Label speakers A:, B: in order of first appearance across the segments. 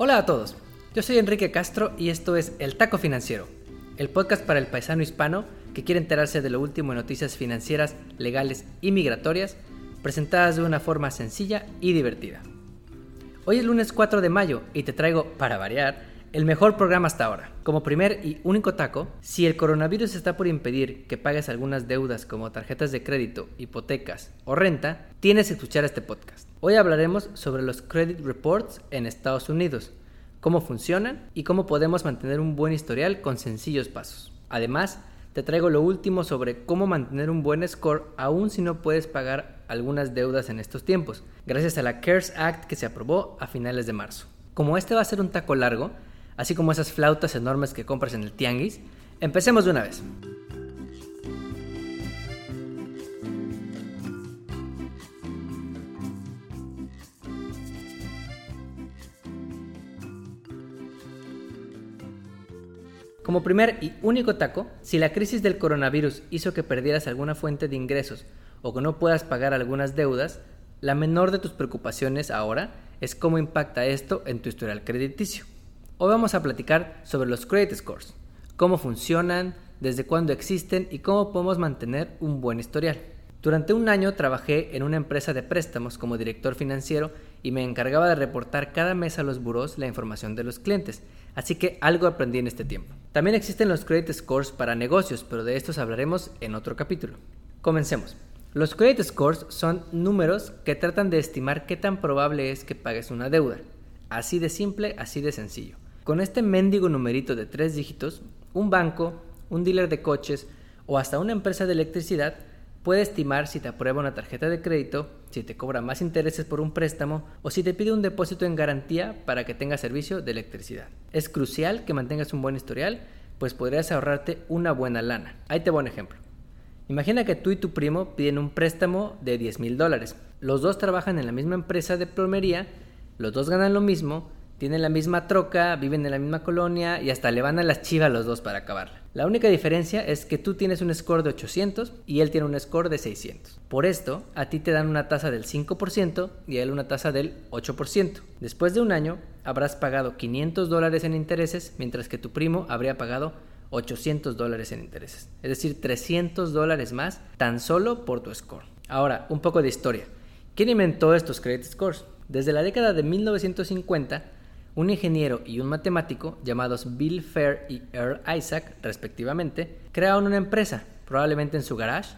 A: Hola a todos, yo soy Enrique Castro y esto es El Taco Financiero, el podcast para el paisano hispano que quiere enterarse de lo último en noticias financieras, legales y migratorias, presentadas de una forma sencilla y divertida. Hoy es lunes 4 de mayo y te traigo, para variar, el mejor programa hasta ahora. Como primer y único taco, si el coronavirus está por impedir que pagues algunas deudas como tarjetas de crédito, hipotecas o renta, tienes que escuchar este podcast. Hoy hablaremos sobre los credit reports en Estados Unidos, cómo funcionan y cómo podemos mantener un buen historial con sencillos pasos. Además, te traigo lo último sobre cómo mantener un buen score aún si no puedes pagar algunas deudas en estos tiempos, gracias a la CARES Act que se aprobó a finales de marzo. Como este va a ser un taco largo, así como esas flautas enormes que compras en el tianguis, empecemos de una vez. Como primer y único taco, si la crisis del coronavirus hizo que perdieras alguna fuente de ingresos o que no puedas pagar algunas deudas, la menor de tus preocupaciones ahora es cómo impacta esto en tu historial crediticio. Hoy vamos a platicar sobre los credit scores, cómo funcionan, desde cuándo existen y cómo podemos mantener un buen historial. Durante un año trabajé en una empresa de préstamos como director financiero y me encargaba de reportar cada mes a los buros la información de los clientes, así que algo aprendí en este tiempo. También existen los credit scores para negocios, pero de estos hablaremos en otro capítulo. Comencemos. Los credit scores son números que tratan de estimar qué tan probable es que pagues una deuda. Así de simple, así de sencillo. Con este mendigo numerito de tres dígitos, un banco, un dealer de coches o hasta una empresa de electricidad puede estimar si te aprueba una tarjeta de crédito, si te cobra más intereses por un préstamo o si te pide un depósito en garantía para que tengas servicio de electricidad. Es crucial que mantengas un buen historial, pues podrías ahorrarte una buena lana. Ahí te voy un ejemplo. Imagina que tú y tu primo piden un préstamo de 10 mil dólares. Los dos trabajan en la misma empresa de plomería, los dos ganan lo mismo, tienen la misma troca, viven en la misma colonia y hasta le van a las chivas los dos para acabarla. La única diferencia es que tú tienes un score de 800 y él tiene un score de 600. Por esto, a ti te dan una tasa del 5% y a él una tasa del 8%. Después de un año, habrás pagado 500 dólares en intereses, mientras que tu primo habría pagado 800 dólares en intereses. Es decir, 300 dólares más tan solo por tu score. Ahora, un poco de historia. ¿Quién inventó estos credit scores? Desde la década de 1950, un ingeniero y un matemático llamados Bill Fair y Earl Isaac, respectivamente, crearon una empresa, probablemente en su garage,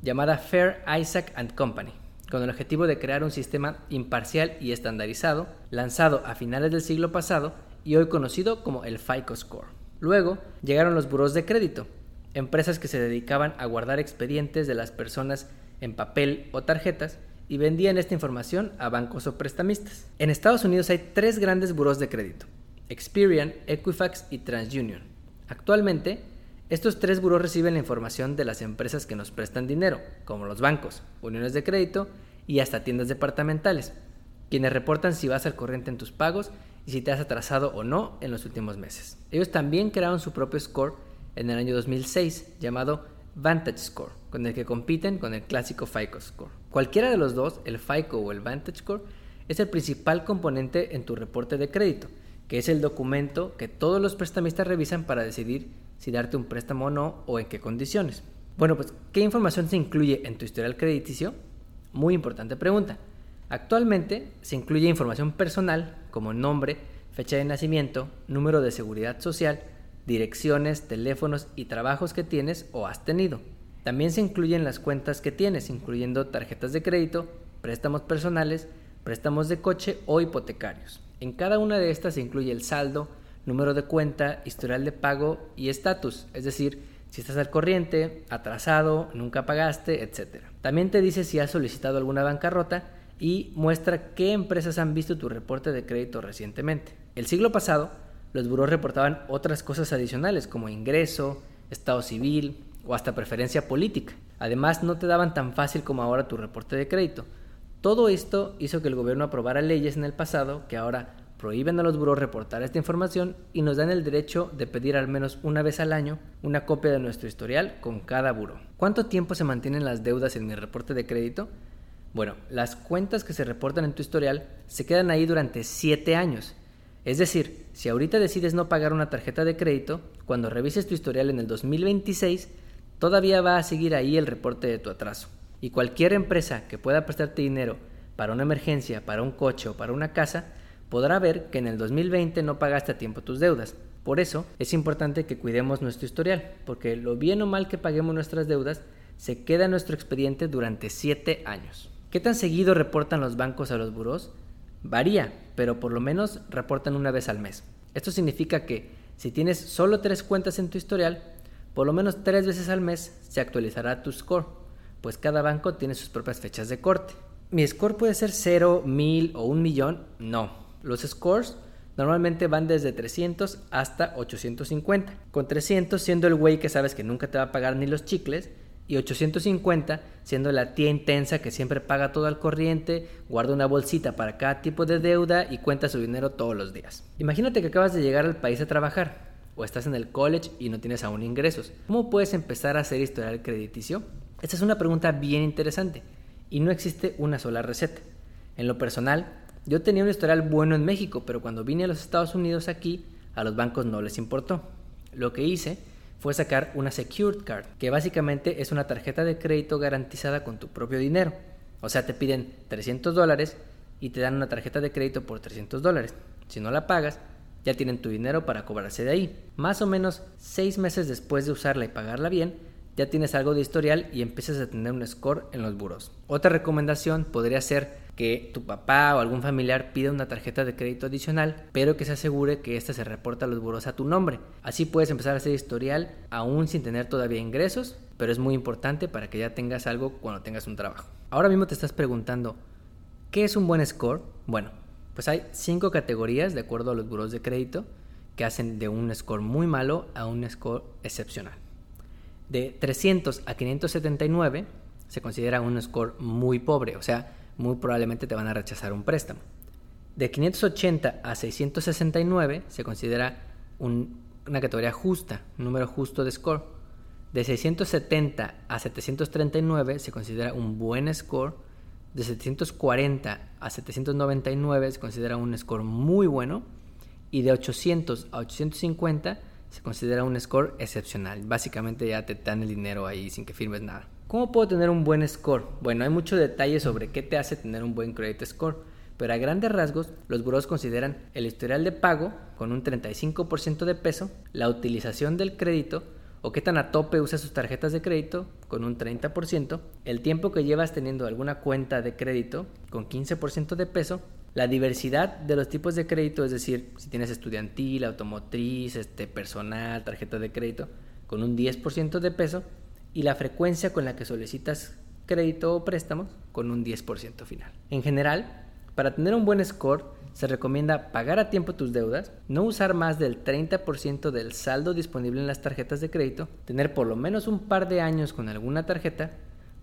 A: llamada Fair Isaac and Company, con el objetivo de crear un sistema imparcial y estandarizado, lanzado a finales del siglo pasado y hoy conocido como el FICO Score. Luego llegaron los buros de crédito, empresas que se dedicaban a guardar expedientes de las personas en papel o tarjetas y vendían esta información a bancos o prestamistas. En Estados Unidos hay tres grandes buros de crédito, Experian, Equifax y TransUnion. Actualmente, estos tres buros reciben la información de las empresas que nos prestan dinero, como los bancos, uniones de crédito y hasta tiendas departamentales, quienes reportan si vas al corriente en tus pagos y si te has atrasado o no en los últimos meses. Ellos también crearon su propio score en el año 2006 llamado Vantage Score, con el que compiten con el clásico FICO Score. Cualquiera de los dos, el FICO o el Vantage Score, es el principal componente en tu reporte de crédito, que es el documento que todos los prestamistas revisan para decidir si darte un préstamo o no o en qué condiciones. Bueno, pues, ¿qué información se incluye en tu historial crediticio? Muy importante pregunta. Actualmente se incluye información personal como nombre, fecha de nacimiento, número de seguridad social, direcciones, teléfonos y trabajos que tienes o has tenido. También se incluyen las cuentas que tienes, incluyendo tarjetas de crédito, préstamos personales, préstamos de coche o hipotecarios. En cada una de estas se incluye el saldo, número de cuenta, historial de pago y estatus, es decir, si estás al corriente, atrasado, nunca pagaste, etc. También te dice si has solicitado alguna bancarrota y muestra qué empresas han visto tu reporte de crédito recientemente. El siglo pasado, los buros reportaban otras cosas adicionales como ingreso, estado civil o hasta preferencia política. Además, no te daban tan fácil como ahora tu reporte de crédito. Todo esto hizo que el gobierno aprobara leyes en el pasado que ahora prohíben a los buros reportar esta información y nos dan el derecho de pedir al menos una vez al año una copia de nuestro historial con cada buro. ¿Cuánto tiempo se mantienen las deudas en mi reporte de crédito? Bueno, las cuentas que se reportan en tu historial se quedan ahí durante 7 años Es decir, si ahorita decides no pagar una tarjeta de crédito, cuando revises tu historial en el 2026, todavía va a seguir ahí el reporte de tu atraso. Y cualquier empresa que pueda prestarte dinero para una emergencia, para un coche o para una casa, podrá ver que en el 2020 no pagaste a tiempo tus deudas. Por eso es importante que cuidemos nuestro historial, porque lo bien o mal que paguemos nuestras deudas se queda en nuestro expediente durante 7 años. ¿Qué tan seguido reportan los bancos a los buros? Varía, pero por lo menos reportan una vez al mes. Esto significa que si tienes solo tres cuentas en tu historial, por lo menos tres veces al mes se actualizará tu score, pues cada banco tiene sus propias fechas de corte. ¿Mi score puede ser 0, 1000 o 1 millón? No. Los scores normalmente van desde 300 hasta 850. Con 300 siendo el güey que sabes que nunca te va a pagar ni los chicles y 850 siendo la tía intensa que siempre paga todo al corriente, guarda una bolsita para cada tipo de deuda y cuenta su dinero todos los días. Imagínate que acabas de llegar al país a trabajar o estás en el college y no tienes aún ingresos. ¿Cómo puedes empezar a hacer historial crediticio? Esta es una pregunta bien interesante y no existe una sola receta. En lo personal, yo tenía un historial bueno en México, pero cuando vine a los Estados Unidos aquí, a los bancos no les importó. Lo que hice fue sacar una Secured Card, que básicamente es una tarjeta de crédito garantizada con tu propio dinero. O sea, te piden 300 dólares y te dan una tarjeta de crédito por 300 dólares. Si no la pagas, ya tienen tu dinero para cobrarse de ahí. Más o menos 6 meses después de usarla y pagarla bien, ya tienes algo de historial y empiezas a tener un score en los buros. Otra recomendación podría ser que tu papá o algún familiar pida una tarjeta de crédito adicional, pero que se asegure que ésta se reporta a los buros a tu nombre. Así puedes empezar a hacer historial aún sin tener todavía ingresos, pero es muy importante para que ya tengas algo cuando tengas un trabajo. Ahora mismo te estás preguntando, ¿qué es un buen score? Bueno, pues hay cinco categorías de acuerdo a los buros de crédito que hacen de un score muy malo a un score excepcional. De 300 a 579 se considera un score muy pobre, o sea, muy probablemente te van a rechazar un préstamo. De 580 a 669 se considera una categoría justa, un número justo de score. De 670 a 739 se considera un buen score. De 740 a 799 se considera un score muy bueno. Y de 800 a 850 se considera un score excepcional. Básicamente ya te dan el dinero ahí sin que firmes nada. ¿Cómo puedo tener un buen score? Bueno, hay mucho detalle sobre qué te hace tener un buen credit score, pero a grandes rasgos los buros consideran el historial de pago con un 35% de peso, la utilización del crédito o qué tan a tope usas sus tarjetas de crédito con un 30%, el tiempo que llevas teniendo alguna cuenta de crédito con 15% de peso la diversidad de los tipos de crédito, es decir, si tienes estudiantil, automotriz, este, personal, tarjeta de crédito, con un 10% de peso, y la frecuencia con la que solicitas crédito o préstamos, con un 10% final. En general, para tener un buen score, se recomienda pagar a tiempo tus deudas, no usar más del 30% del saldo disponible en las tarjetas de crédito, tener por lo menos un par de años con alguna tarjeta,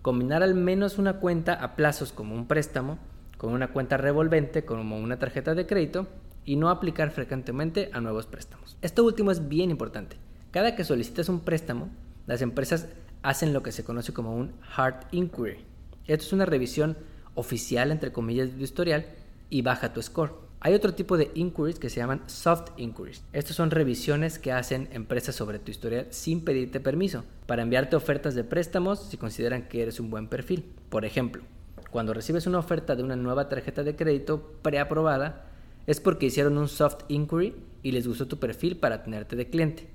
A: combinar al menos una cuenta a plazos como un préstamo, con una cuenta revolvente como una tarjeta de crédito y no aplicar frecuentemente a nuevos préstamos. Esto último es bien importante. Cada que solicitas un préstamo, las empresas hacen lo que se conoce como un hard inquiry. Esto es una revisión oficial, entre comillas, de tu historial y baja tu score. Hay otro tipo de inquiries que se llaman soft inquiries. Estas son revisiones que hacen empresas sobre tu historial sin pedirte permiso para enviarte ofertas de préstamos si consideran que eres un buen perfil. Por ejemplo, cuando recibes una oferta de una nueva tarjeta de crédito preaprobada, es porque hicieron un soft inquiry y les gustó tu perfil para tenerte de cliente.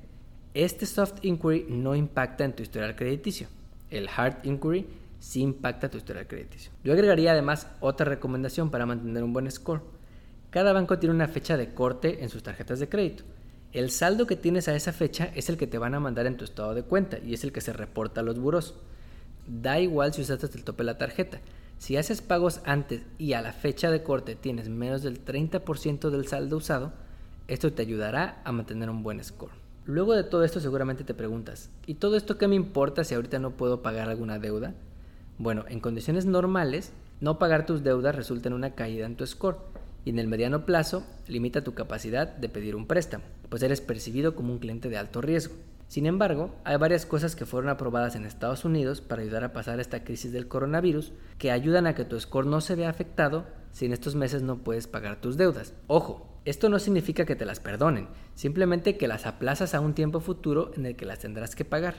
A: Este soft inquiry no impacta en tu historial crediticio. El hard inquiry sí impacta tu historial crediticio. Yo agregaría además otra recomendación para mantener un buen score. Cada banco tiene una fecha de corte en sus tarjetas de crédito. El saldo que tienes a esa fecha es el que te van a mandar en tu estado de cuenta y es el que se reporta a los buros. Da igual si usaste el tope de la tarjeta. Si haces pagos antes y a la fecha de corte tienes menos del 30% del saldo usado, esto te ayudará a mantener un buen score. Luego de todo esto seguramente te preguntas, ¿y todo esto qué me importa si ahorita no puedo pagar alguna deuda? Bueno, en condiciones normales, no pagar tus deudas resulta en una caída en tu score y en el mediano plazo limita tu capacidad de pedir un préstamo, pues eres percibido como un cliente de alto riesgo. Sin embargo, hay varias cosas que fueron aprobadas en Estados Unidos para ayudar a pasar esta crisis del coronavirus que ayudan a que tu score no se vea afectado si en estos meses no puedes pagar tus deudas. Ojo, Esto no significa que te las perdonen, simplemente que las aplazas a un tiempo futuro en el que las tendrás que pagar.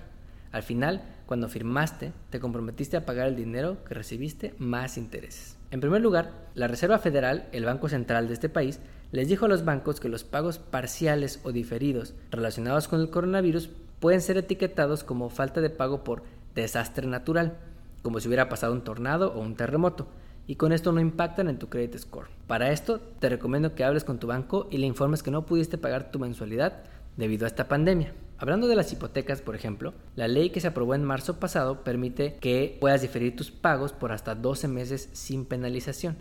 A: Al final, cuando firmaste, te comprometiste a pagar el dinero que recibiste más intereses. En primer lugar, la Reserva Federal, el Banco Central de este país, les dijo a los bancos que los pagos parciales o diferidos relacionados con el coronavirus pueden ser etiquetados como falta de pago por desastre natural, como si hubiera pasado un tornado o un terremoto, y con esto no impactan en tu credit score. Para esto, te recomiendo que hables con tu banco y le informes que no pudiste pagar tu mensualidad debido a esta pandemia. Hablando de las hipotecas, por ejemplo, la ley que se aprobó en marzo pasado permite que puedas diferir tus pagos por hasta 12 meses sin penalización,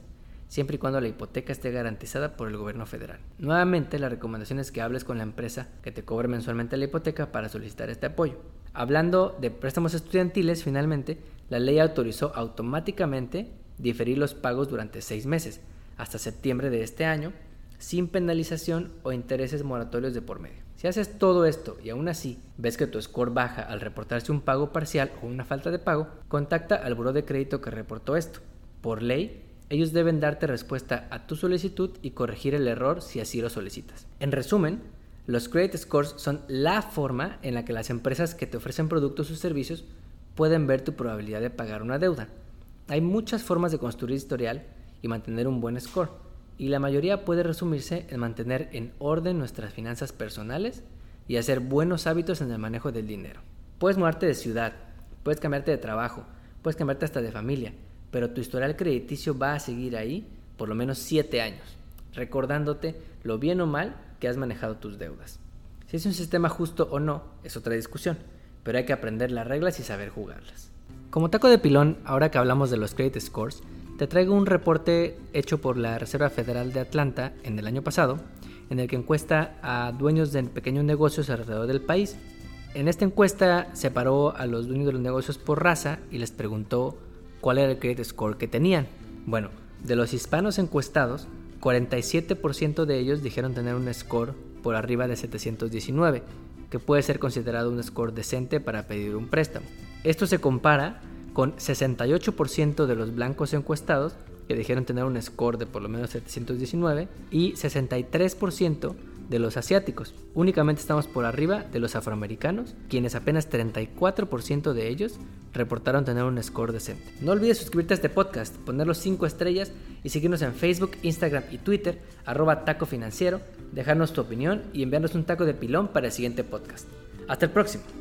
A: siempre y cuando la hipoteca esté garantizada por el gobierno federal. Nuevamente, la recomendación es que hables con la empresa que te cobre mensualmente la hipoteca para solicitar este apoyo. Hablando de préstamos estudiantiles, finalmente, la ley autorizó automáticamente diferir los pagos durante seis meses, hasta septiembre de este año, sin penalización o intereses moratorios de por medio. Si haces todo esto y aún así ves que tu score baja al reportarse un pago parcial o una falta de pago, contacta al buró de crédito que reportó esto. Por ley, ellos deben darte respuesta a tu solicitud y corregir el error si así lo solicitas. En resumen, los credit scores son la forma en la que las empresas que te ofrecen productos o servicios pueden ver tu probabilidad de pagar una deuda. Hay muchas formas de construir historial y mantener un buen score y la mayoría puede resumirse en mantener en orden nuestras finanzas personales y hacer buenos hábitos en el manejo del dinero. Puedes mudarte de ciudad, puedes cambiarte de trabajo, puedes cambiarte hasta de familia, pero tu historial crediticio va a seguir ahí por lo menos 7 años, recordándote lo bien o mal que has manejado tus deudas. Si es un sistema justo o no es otra discusión, pero hay que aprender las reglas y saber jugarlas. Como taco de pilón, ahora que hablamos de los credit scores, te traigo un reporte hecho por la Reserva Federal de Atlanta en el año pasado, en el que encuesta a dueños de pequeños negocios alrededor del país. En esta encuesta separó a los dueños de los negocios por raza y les preguntó cuál era el credit score que tenían. Bueno, de los hispanos encuestados, 47% de ellos dijeron tener un score por arriba de 719, que puede ser considerado un score decente para pedir un préstamo. Esto se compara con 68% de los blancos encuestados que dijeron tener un score de por lo menos 719 y 63% de los asiáticos. Únicamente estamos por arriba de los afroamericanos, quienes apenas 34% de ellos reportaron tener un score decente. No olvides suscribirte a este podcast, poner los 5 estrellas y seguirnos en Facebook, Instagram y Twitter, arroba taco financiero, dejarnos tu opinión y enviarnos un taco de pilón para el siguiente podcast. Hasta el próximo.